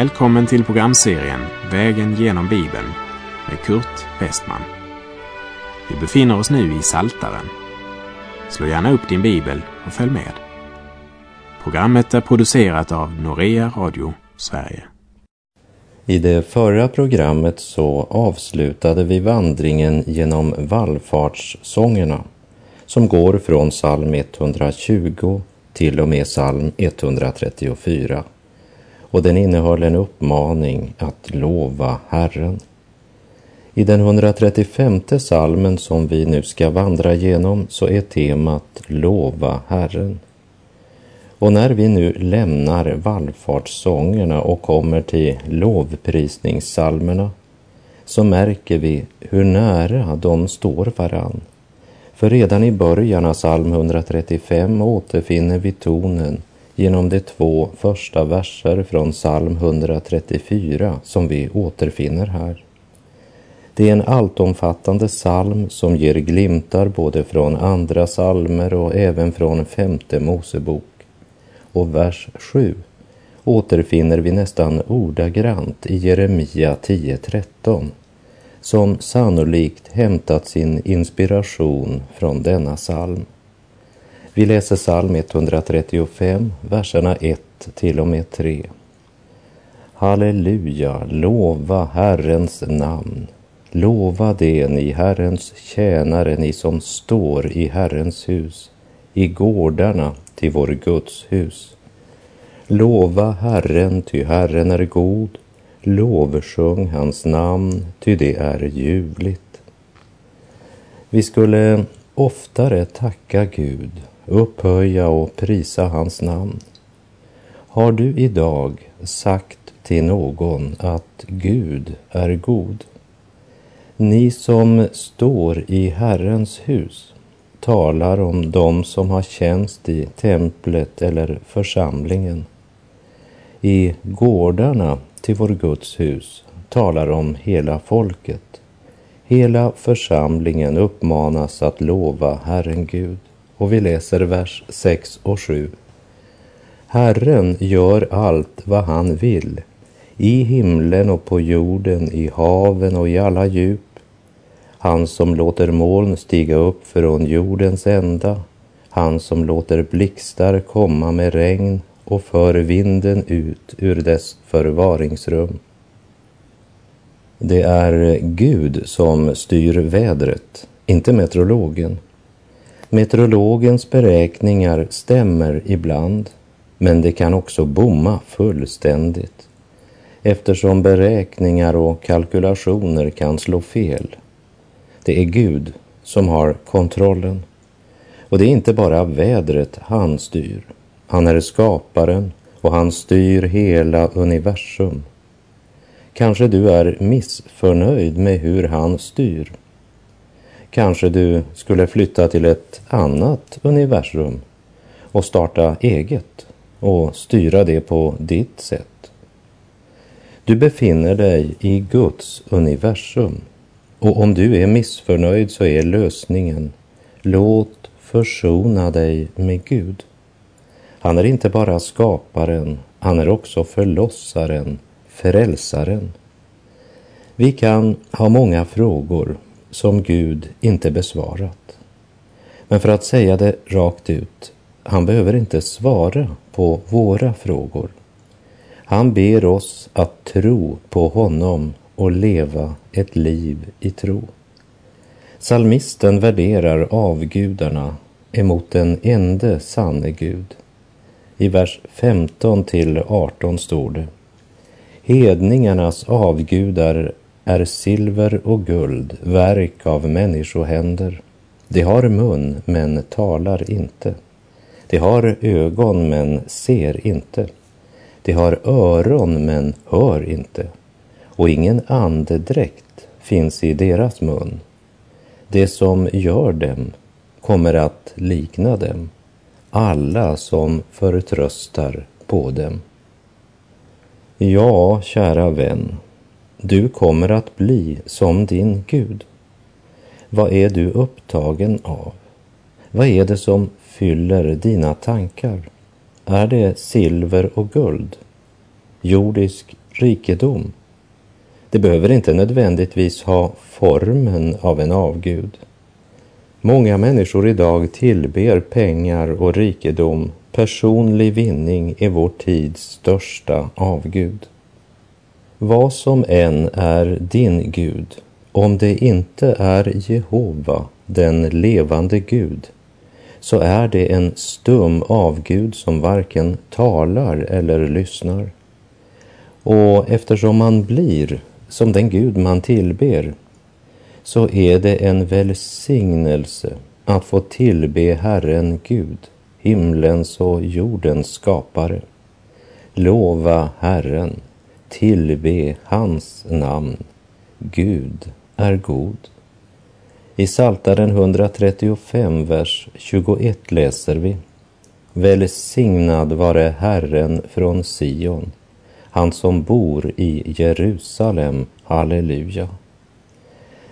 Välkommen till programserien Vägen genom Bibeln med Kurt Westman. Vi befinner oss nu i Saltaren. Slå gärna upp din bibel och följ med. Programmet är producerat av Norea Radio Sverige. I det förra programmet så avslutade vi vandringen genom vallfartssångerna som går från psalm 120 till och med psalm 134 och den innehöll en uppmaning att lova Herren. I den 135 salmen som vi nu ska vandra genom så är temat Lova Herren. Och när vi nu lämnar vallfartssångerna och kommer till lovprisningssalmerna så märker vi hur nära de står varann. För redan i början av psalm 135 återfinner vi tonen genom de två första verser från psalm 134 som vi återfinner här. Det är en alltomfattande psalm som ger glimtar både från andra psalmer och även från femte Mosebok. Och vers 7 återfinner vi nästan ordagrant i Jeremia 10.13 som sannolikt hämtat sin inspiration från denna psalm. Vi läser psalm 135, verserna 1 till och med 3. Halleluja, lova Herrens namn. Lova det, ni Herrens tjänare, ni som står i Herrens hus, i gårdarna till vår Guds hus. Lova Herren, ty Herren är god. Lovsjung hans namn, ty det är ljuvligt. Vi skulle oftare tacka Gud upphöja och prisa hans namn. Har du idag sagt till någon att Gud är god? Ni som står i Herrens hus talar om dem som har tjänst i templet eller församlingen. I gårdarna till vår Guds hus talar om hela folket. Hela församlingen uppmanas att lova Herren Gud. Och vi läser vers 6 och 7. Herren gör allt vad han vill, i himlen och på jorden, i haven och i alla djup. Han som låter moln stiga upp från jordens ända, han som låter blixtar komma med regn och för vinden ut ur dess förvaringsrum. Det är Gud som styr vädret, inte meteorologen. Meteorologens beräkningar stämmer ibland, men det kan också bomma fullständigt eftersom beräkningar och kalkylationer kan slå fel. Det är Gud som har kontrollen. Och det är inte bara vädret han styr. Han är skaparen och han styr hela universum. Kanske du är missförnöjd med hur han styr. Kanske du skulle flytta till ett annat universum och starta eget och styra det på ditt sätt. Du befinner dig i Guds universum och om du är missförnöjd så är lösningen låt försona dig med Gud. Han är inte bara skaparen, han är också förlossaren, frälsaren. Vi kan ha många frågor som Gud inte besvarat. Men för att säga det rakt ut, han behöver inte svara på våra frågor. Han ber oss att tro på honom och leva ett liv i tro. Salmisten värderar avgudarna emot den ende sanne Gud. I vers 15 till 18 står det Hedningarnas avgudar är silver och guld, verk av människohänder. De har mun, men talar inte. De har ögon, men ser inte. De har öron, men hör inte. Och ingen andedräkt finns i deras mun. Det som gör dem kommer att likna dem, alla som förtröstar på dem. Ja, kära vän, du kommer att bli som din Gud. Vad är du upptagen av? Vad är det som fyller dina tankar? Är det silver och guld? Jordisk rikedom. Det behöver inte nödvändigtvis ha formen av en avgud. Många människor idag tillber pengar och rikedom. Personlig vinning är vår tids största avgud. Vad som än är din Gud, om det inte är Jehova, den levande Gud, så är det en stum avgud som varken talar eller lyssnar. Och eftersom man blir som den Gud man tillber, så är det en välsignelse att få tillbe Herren Gud, himlens och jordens skapare. Lova Herren, tillbe hans namn. Gud är god. I Saltaren 135, vers 21 läser vi Välsignad vare Herren från Sion, han som bor i Jerusalem. Halleluja.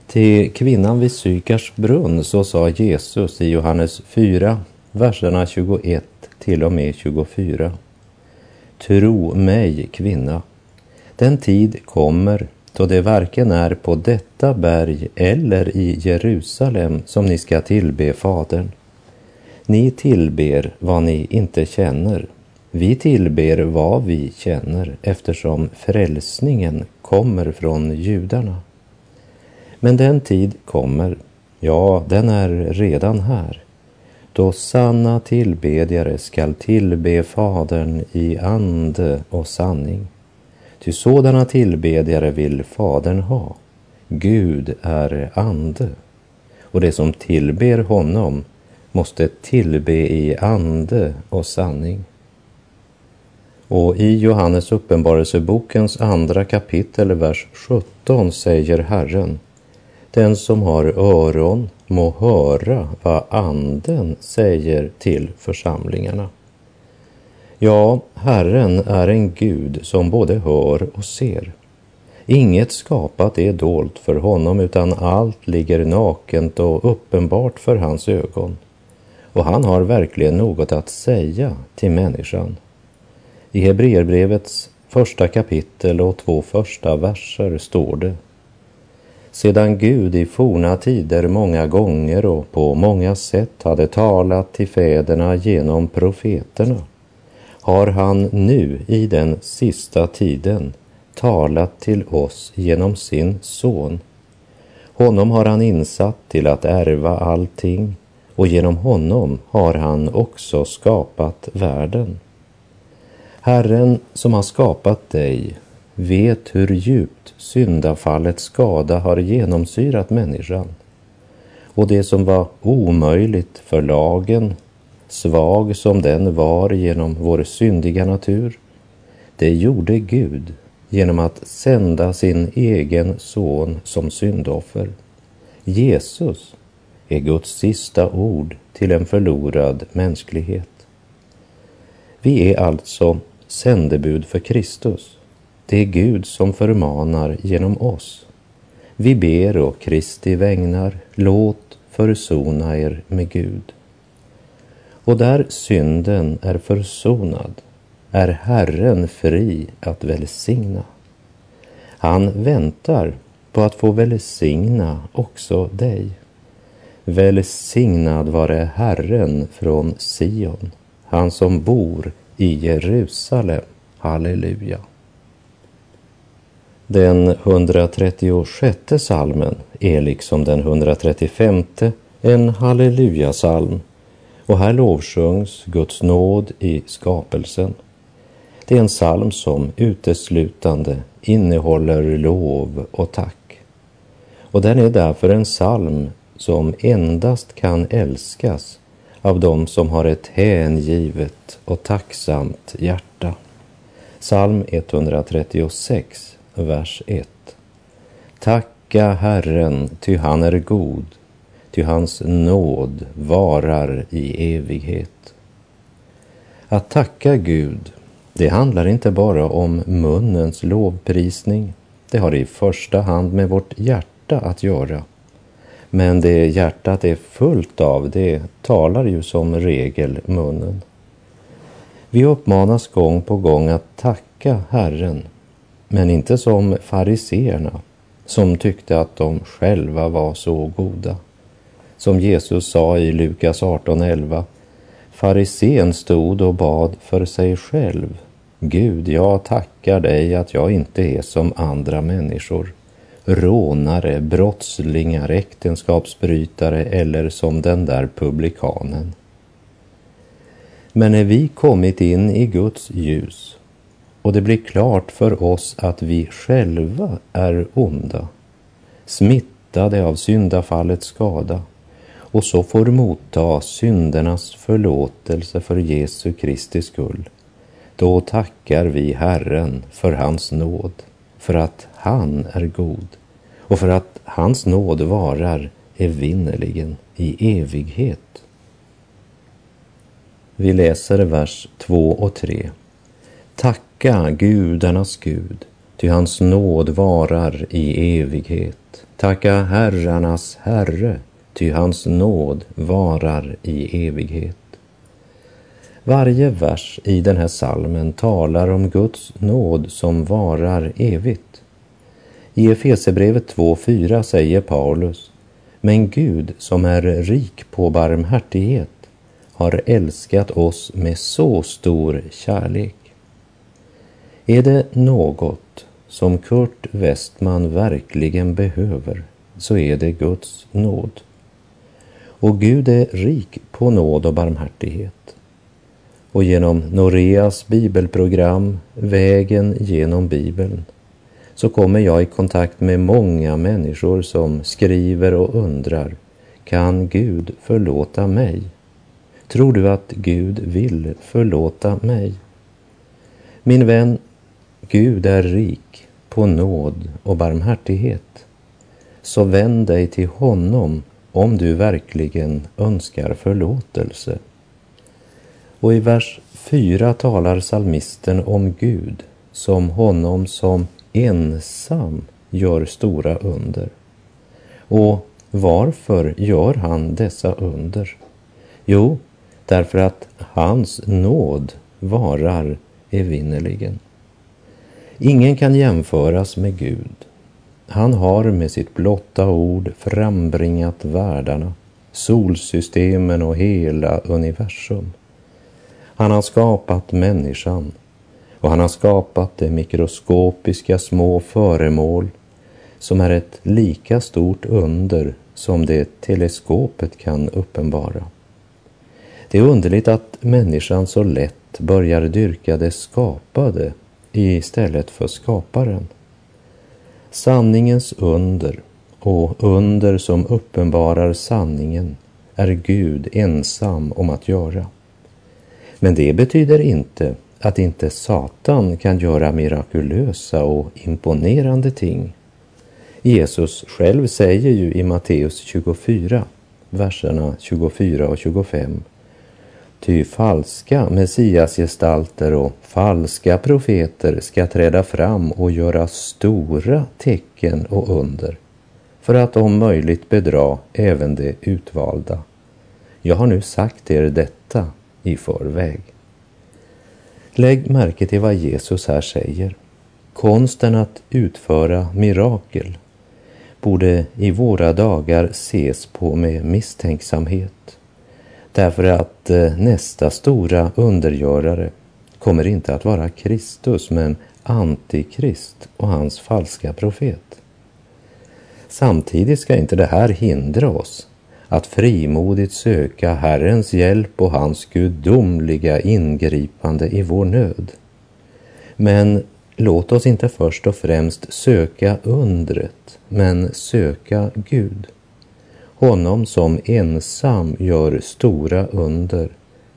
Till kvinnan vid Sykars brunn så sa Jesus i Johannes 4, verserna 21 till och med 24. Tro mig, kvinna, den tid kommer då det varken är på detta berg eller i Jerusalem som ni ska tillbe Fadern. Ni tillber vad ni inte känner. Vi tillber vad vi känner eftersom frälsningen kommer från judarna. Men den tid kommer, ja, den är redan här, då sanna tillbedjare skall tillbe Fadern i ande och sanning. Ty sådana tillbedjare vill Fadern ha. Gud är ande, och det som tillber honom måste tillbe i ande och sanning. Och i Johannes uppenbarelsebokens andra kapitel, vers 17 säger Herren den som har öron må höra vad Anden säger till församlingarna. Ja, Herren är en Gud som både hör och ser. Inget skapat är dolt för honom, utan allt ligger nakent och uppenbart för hans ögon. Och han har verkligen något att säga till människan. I Hebreerbrevets första kapitel och två första verser står det sedan Gud i forna tider många gånger och på många sätt hade talat till fäderna genom profeterna har han nu i den sista tiden talat till oss genom sin son. Honom har han insatt till att ärva allting och genom honom har han också skapat världen. Herren som har skapat dig vet hur djupt syndafallets skada har genomsyrat människan. Och det som var omöjligt för lagen, svag som den var genom vår syndiga natur, det gjorde Gud genom att sända sin egen son som syndoffer. Jesus är Guds sista ord till en förlorad mänsklighet. Vi är alltså sändebud för Kristus det är Gud som förmanar genom oss. Vi ber och Kristi vägnar, låt försona er med Gud. Och där synden är försonad är Herren fri att välsigna. Han väntar på att få välsigna också dig. Välsignad vare Herren från Sion, han som bor i Jerusalem. Halleluja. Den 136 salmen är liksom den 135 en hallelujasalm och här lovsjungs Guds nåd i skapelsen. Det är en psalm som uteslutande innehåller lov och tack. Och den är därför en psalm som endast kan älskas av dem som har ett hängivet och tacksamt hjärta. Psalm 136 vers 1. Tacka Herren, ty han är god, ty hans nåd varar i evighet. Att tacka Gud, det handlar inte bara om munnens lovprisning. Det har i första hand med vårt hjärta att göra. Men det hjärtat är fullt av, det talar ju som regel munnen. Vi uppmanas gång på gång att tacka Herren men inte som fariseerna som tyckte att de själva var så goda. Som Jesus sa i Lukas 18.11. Farisén stod och bad för sig själv. Gud, jag tackar dig att jag inte är som andra människor. Rånare, brottslingar, äktenskapsbrytare eller som den där publikanen. Men när vi kommit in i Guds ljus och det blir klart för oss att vi själva är onda, smittade av syndafallets skada och så får motta syndernas förlåtelse för Jesu Kristi skull, då tackar vi Herren för hans nåd, för att han är god och för att hans nåd varar evinnerligen i evighet. Vi läser vers 2 och 3. Tacka gudarnas Gud, ty hans nåd varar i evighet. Tacka herrarnas Herre, ty hans nåd varar i evighet. Varje vers i den här salmen talar om Guds nåd som varar evigt. I Efesebrevet 2.4 säger Paulus, men Gud som är rik på barmhärtighet har älskat oss med så stor kärlek. Är det något som Kurt Westman verkligen behöver så är det Guds nåd. Och Gud är rik på nåd och barmhärtighet. Och genom Noreas bibelprogram Vägen genom Bibeln så kommer jag i kontakt med många människor som skriver och undrar Kan Gud förlåta mig? Tror du att Gud vill förlåta mig? Min vän, Gud är rik på nåd och barmhärtighet. Så vänd dig till honom om du verkligen önskar förlåtelse. Och i vers 4 talar salmisten om Gud som honom som ensam gör stora under. Och varför gör han dessa under? Jo, därför att hans nåd varar evinnerligen. Ingen kan jämföras med Gud. Han har med sitt blotta ord frambringat världarna, solsystemen och hela universum. Han har skapat människan och han har skapat det mikroskopiska små föremål som är ett lika stort under som det teleskopet kan uppenbara. Det är underligt att människan så lätt börjar dyrka det skapade istället för skaparen. Sanningens under och under som uppenbarar sanningen är Gud ensam om att göra. Men det betyder inte att inte Satan kan göra mirakulösa och imponerande ting. Jesus själv säger ju i Matteus 24, verserna 24 och 25 Ty falska messiasgestalter och falska profeter ska träda fram och göra stora tecken och under för att om möjligt bedra även de utvalda. Jag har nu sagt er detta i förväg. Lägg märke till vad Jesus här säger. Konsten att utföra mirakel borde i våra dagar ses på med misstänksamhet. Därför att eh, nästa stora undergörare kommer inte att vara Kristus men Antikrist och hans falska profet. Samtidigt ska inte det här hindra oss att frimodigt söka Herrens hjälp och hans gudomliga ingripande i vår nöd. Men låt oss inte först och främst söka undret, men söka Gud. Honom som ensam gör stora under,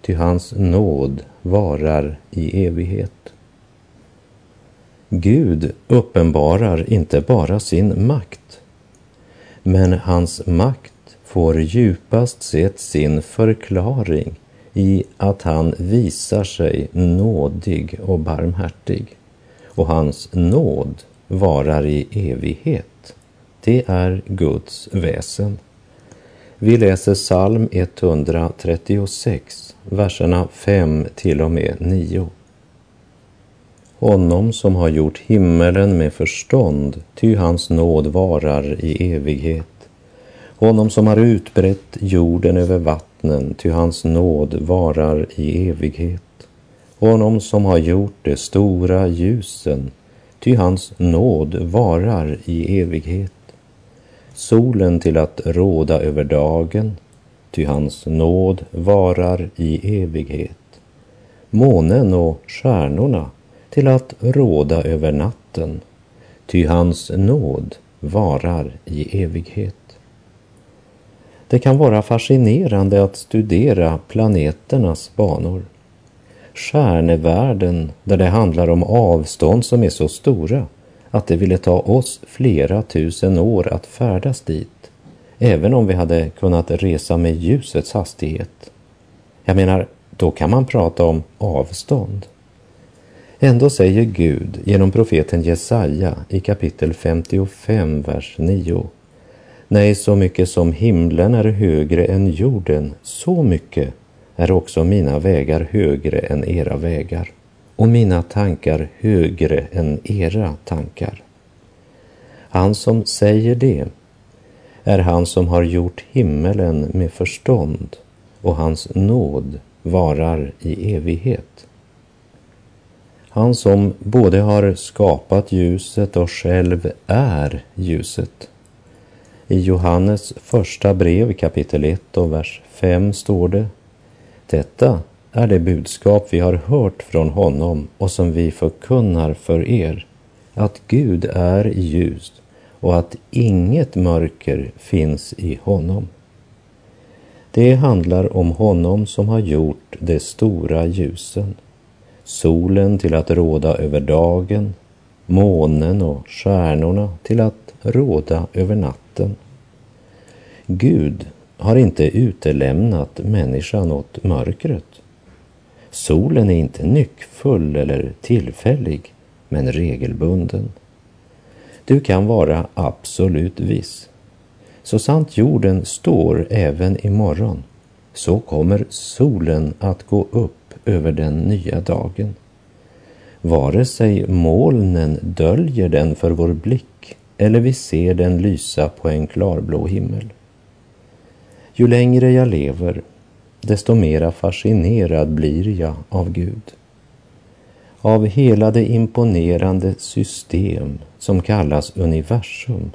ty hans nåd varar i evighet. Gud uppenbarar inte bara sin makt, men hans makt får djupast sett sin förklaring i att han visar sig nådig och barmhärtig. Och hans nåd varar i evighet. Det är Guds väsen. Vi läser psalm 136, verserna 5 till och med 9. honom som har gjort himmelen med förstånd, ty hans nåd varar i evighet. Honom som har utbrett jorden över vattnen, ty hans nåd varar i evighet. Honom som har gjort de stora ljusen, ty hans nåd varar i evighet. Solen till att råda över dagen, ty hans nåd varar i evighet. Månen och stjärnorna till att råda över natten, ty hans nåd varar i evighet. Det kan vara fascinerande att studera planeternas banor. Stjärnevärlden där det handlar om avstånd som är så stora att det ville ta oss flera tusen år att färdas dit, även om vi hade kunnat resa med ljusets hastighet. Jag menar, då kan man prata om avstånd. Ändå säger Gud genom profeten Jesaja i kapitel 55, vers 9. Nej, så mycket som himlen är högre än jorden, så mycket är också mina vägar högre än era vägar och mina tankar högre än era tankar. Han som säger det är han som har gjort himmelen med förstånd och hans nåd varar i evighet. Han som både har skapat ljuset och själv är ljuset. I Johannes första brev kapitel 1 och vers 5 står det Detta är det budskap vi har hört från honom och som vi förkunnar för er, att Gud är ljus och att inget mörker finns i honom. Det handlar om honom som har gjort de stora ljusen solen till att råda över dagen, månen och stjärnorna till att råda över natten. Gud har inte utelämnat människan åt mörkret. Solen är inte nyckfull eller tillfällig, men regelbunden. Du kan vara absolut viss. Så sant jorden står även imorgon, så kommer solen att gå upp över den nya dagen. Vare sig molnen döljer den för vår blick eller vi ser den lysa på en klarblå himmel. Ju längre jag lever, desto mera fascinerad blir jag av Gud. Av hela det imponerande system som kallas universum,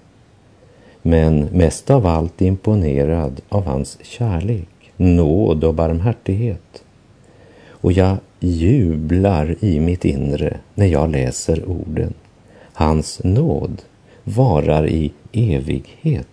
men mest av allt imponerad av hans kärlek, nåd och barmhärtighet och jag jublar i mitt inre när jag läser orden. Hans nåd varar i evighet.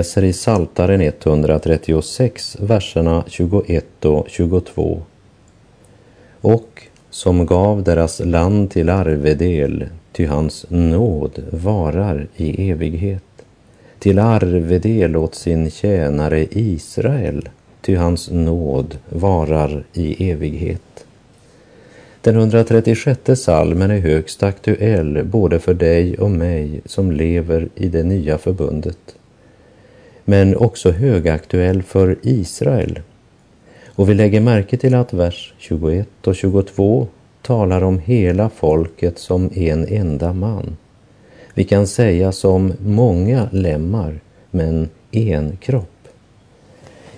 Läser i Saltaren 136, verserna 21 och 22. Och som gav deras land till arvedel, ty hans nåd varar i evighet. Till arvedel åt sin tjänare Israel, ty hans nåd varar i evighet. Den 136 salmen är högst aktuell både för dig och mig som lever i det nya förbundet men också högaktuell för Israel. Och vi lägger märke till att vers 21 och 22 talar om hela folket som en enda man. Vi kan säga som många lemmar, men en kropp.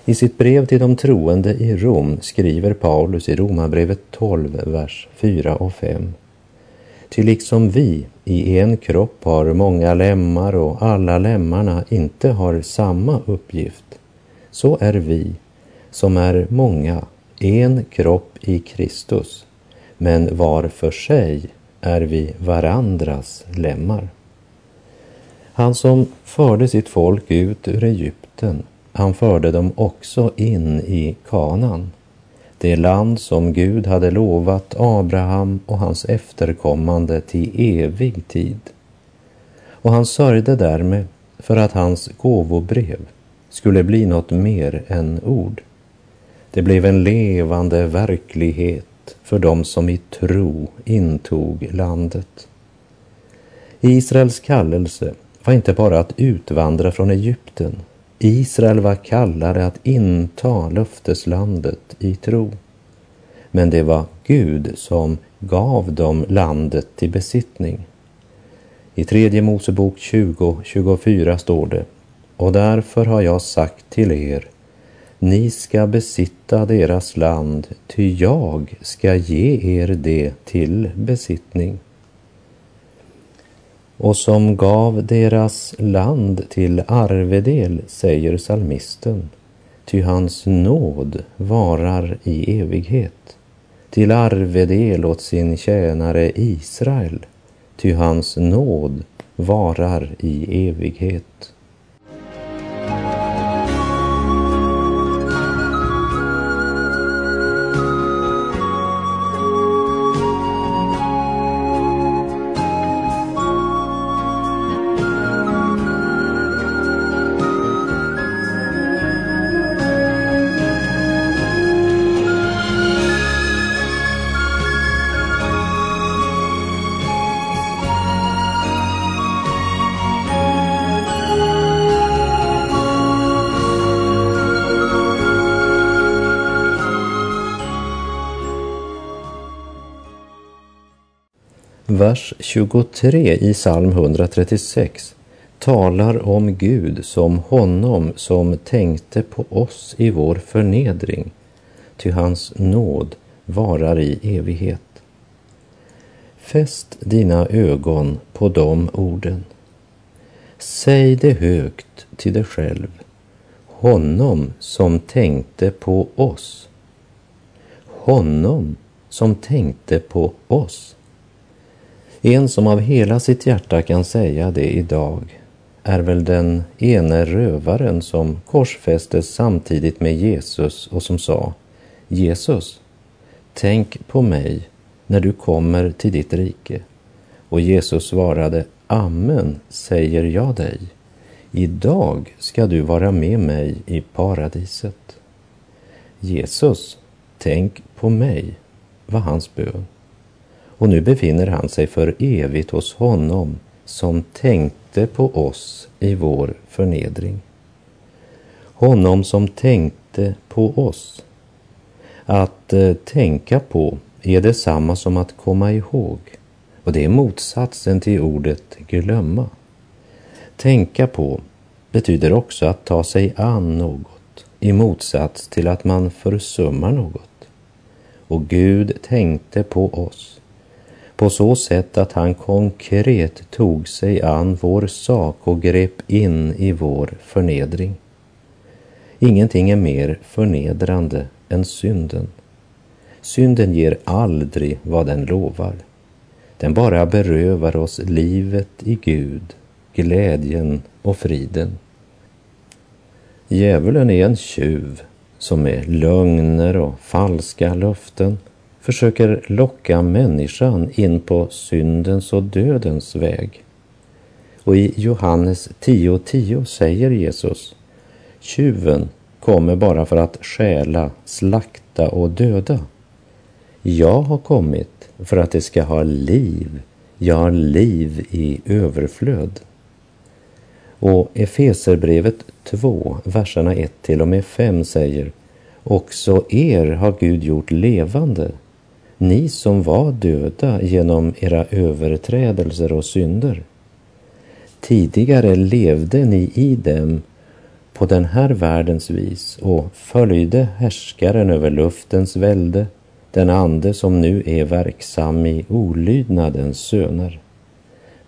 I sitt brev till de troende i Rom skriver Paulus i Romarbrevet 12, vers 4 och 5. Ty liksom vi i en kropp har många lemmar och alla lemmarna inte har samma uppgift, så är vi, som är många, en kropp i Kristus, men var för sig är vi varandras lemmar. Han som förde sitt folk ut ur Egypten, han förde dem också in i Kanan, det land som Gud hade lovat Abraham och hans efterkommande till evig tid. Och han sörjde därmed för att hans gåvobrev skulle bli något mer än ord. Det blev en levande verklighet för dem som i tro intog landet. Israels kallelse var inte bara att utvandra från Egypten. Israel var kallade att inta löfteslandet i tro. Men det var Gud som gav dem landet till besittning. I tredje Mosebok 20.24 står det Och därför har jag sagt till er ni ska besitta deras land, ty jag ska ge er det till besittning och som gav deras land till arvedel, säger salmisten, ty hans nåd varar i evighet, till arvedel åt sin tjänare Israel, ty hans nåd varar i evighet. Vers 23 i psalm 136 talar om Gud som honom som tänkte på oss i vår förnedring, ty hans nåd varar i evighet. Fäst dina ögon på de orden. Säg det högt till dig själv, honom som tänkte på oss. Honom som tänkte på oss. En som av hela sitt hjärta kan säga det idag är väl den ene rövaren som korsfästes samtidigt med Jesus och som sa Jesus, tänk på mig när du kommer till ditt rike. Och Jesus svarade Amen, säger jag dig. Idag ska du vara med mig i paradiset. Jesus, tänk på mig, var hans bön och nu befinner han sig för evigt hos honom som tänkte på oss i vår förnedring. Honom som tänkte på oss. Att eh, tänka på är detsamma som att komma ihåg och det är motsatsen till ordet glömma. Tänka på betyder också att ta sig an något i motsats till att man försummar något. Och Gud tänkte på oss på så sätt att han konkret tog sig an vår sak och grep in i vår förnedring. Ingenting är mer förnedrande än synden. Synden ger aldrig vad den lovar. Den bara berövar oss livet i Gud, glädjen och friden. Djävulen är en tjuv som med lögner och falska löften försöker locka människan in på syndens och dödens väg. Och i Johannes 10.10 10 säger Jesus, tjuven kommer bara för att stjäla, slakta och döda. Jag har kommit för att det ska ha liv, ja, liv i överflöd. Och Efeserbrevet 2, verserna 1 till och med 5 säger Också er har Gud gjort levande ni som var döda genom era överträdelser och synder. Tidigare levde ni i dem på den här världens vis och följde härskaren över luftens välde, den ande som nu är verksam i olydnadens söner.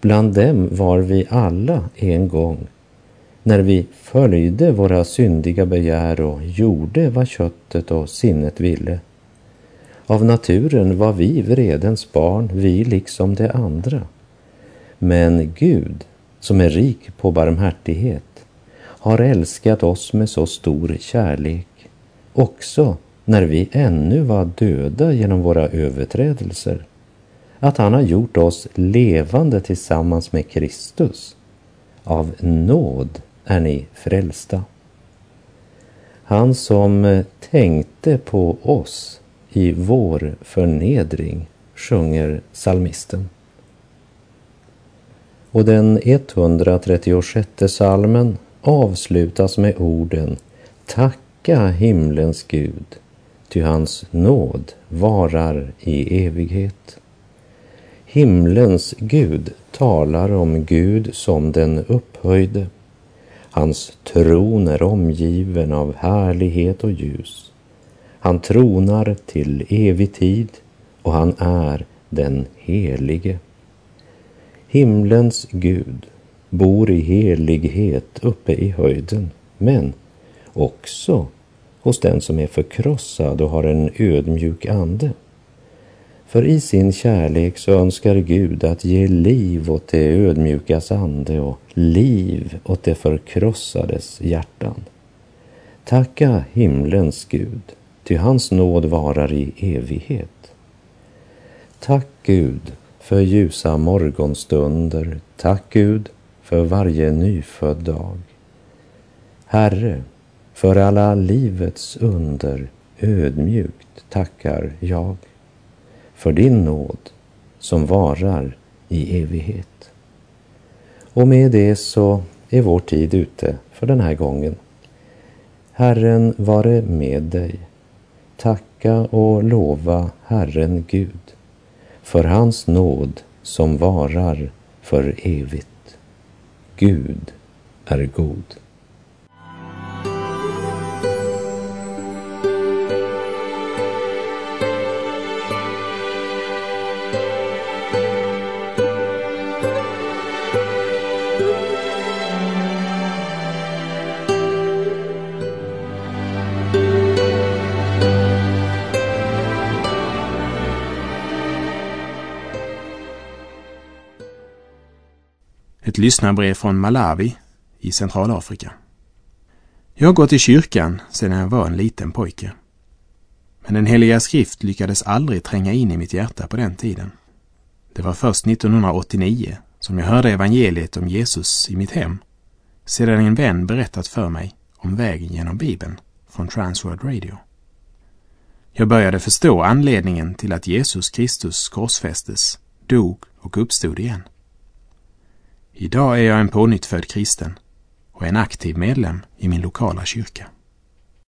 Bland dem var vi alla en gång, när vi följde våra syndiga begär och gjorde vad köttet och sinnet ville. Av naturen var vi vredens barn, vi liksom de andra. Men Gud, som är rik på barmhärtighet, har älskat oss med så stor kärlek, också när vi ännu var döda genom våra överträdelser, att han har gjort oss levande tillsammans med Kristus. Av nåd är ni frälsta. Han som tänkte på oss i vår förnedring, sjunger salmisten. Och den 136 salmen avslutas med orden Tacka himlens Gud, ty hans nåd varar i evighet. Himlens Gud talar om Gud som den upphöjde. Hans tron är omgiven av härlighet och ljus. Han tronar till evig tid och han är den helige. Himlens Gud bor i helighet uppe i höjden, men också hos den som är förkrossad och har en ödmjuk ande. För i sin kärlek så önskar Gud att ge liv åt det ödmjukas ande och liv åt det förkrossades hjärtan. Tacka himlens Gud, ty hans nåd varar i evighet. Tack Gud för ljusa morgonstunder. Tack Gud för varje nyfödd dag. Herre, för alla livets under ödmjukt tackar jag för din nåd som varar i evighet. Och med det så är vår tid ute för den här gången. Herren vare med dig. Tacka och lova Herren Gud för hans nåd som varar för evigt. Gud är god. Ett lyssnarbrev från Malawi i Centralafrika. Jag har gått i kyrkan sedan jag var en liten pojke. Men den heliga skrift lyckades aldrig tränga in i mitt hjärta på den tiden. Det var först 1989 som jag hörde evangeliet om Jesus i mitt hem sedan en vän berättat för mig om vägen genom Bibeln från Transworld Radio. Jag började förstå anledningen till att Jesus Kristus korsfästes, dog och uppstod igen. Idag är jag en pånyttfödd kristen och en aktiv medlem i min lokala kyrka.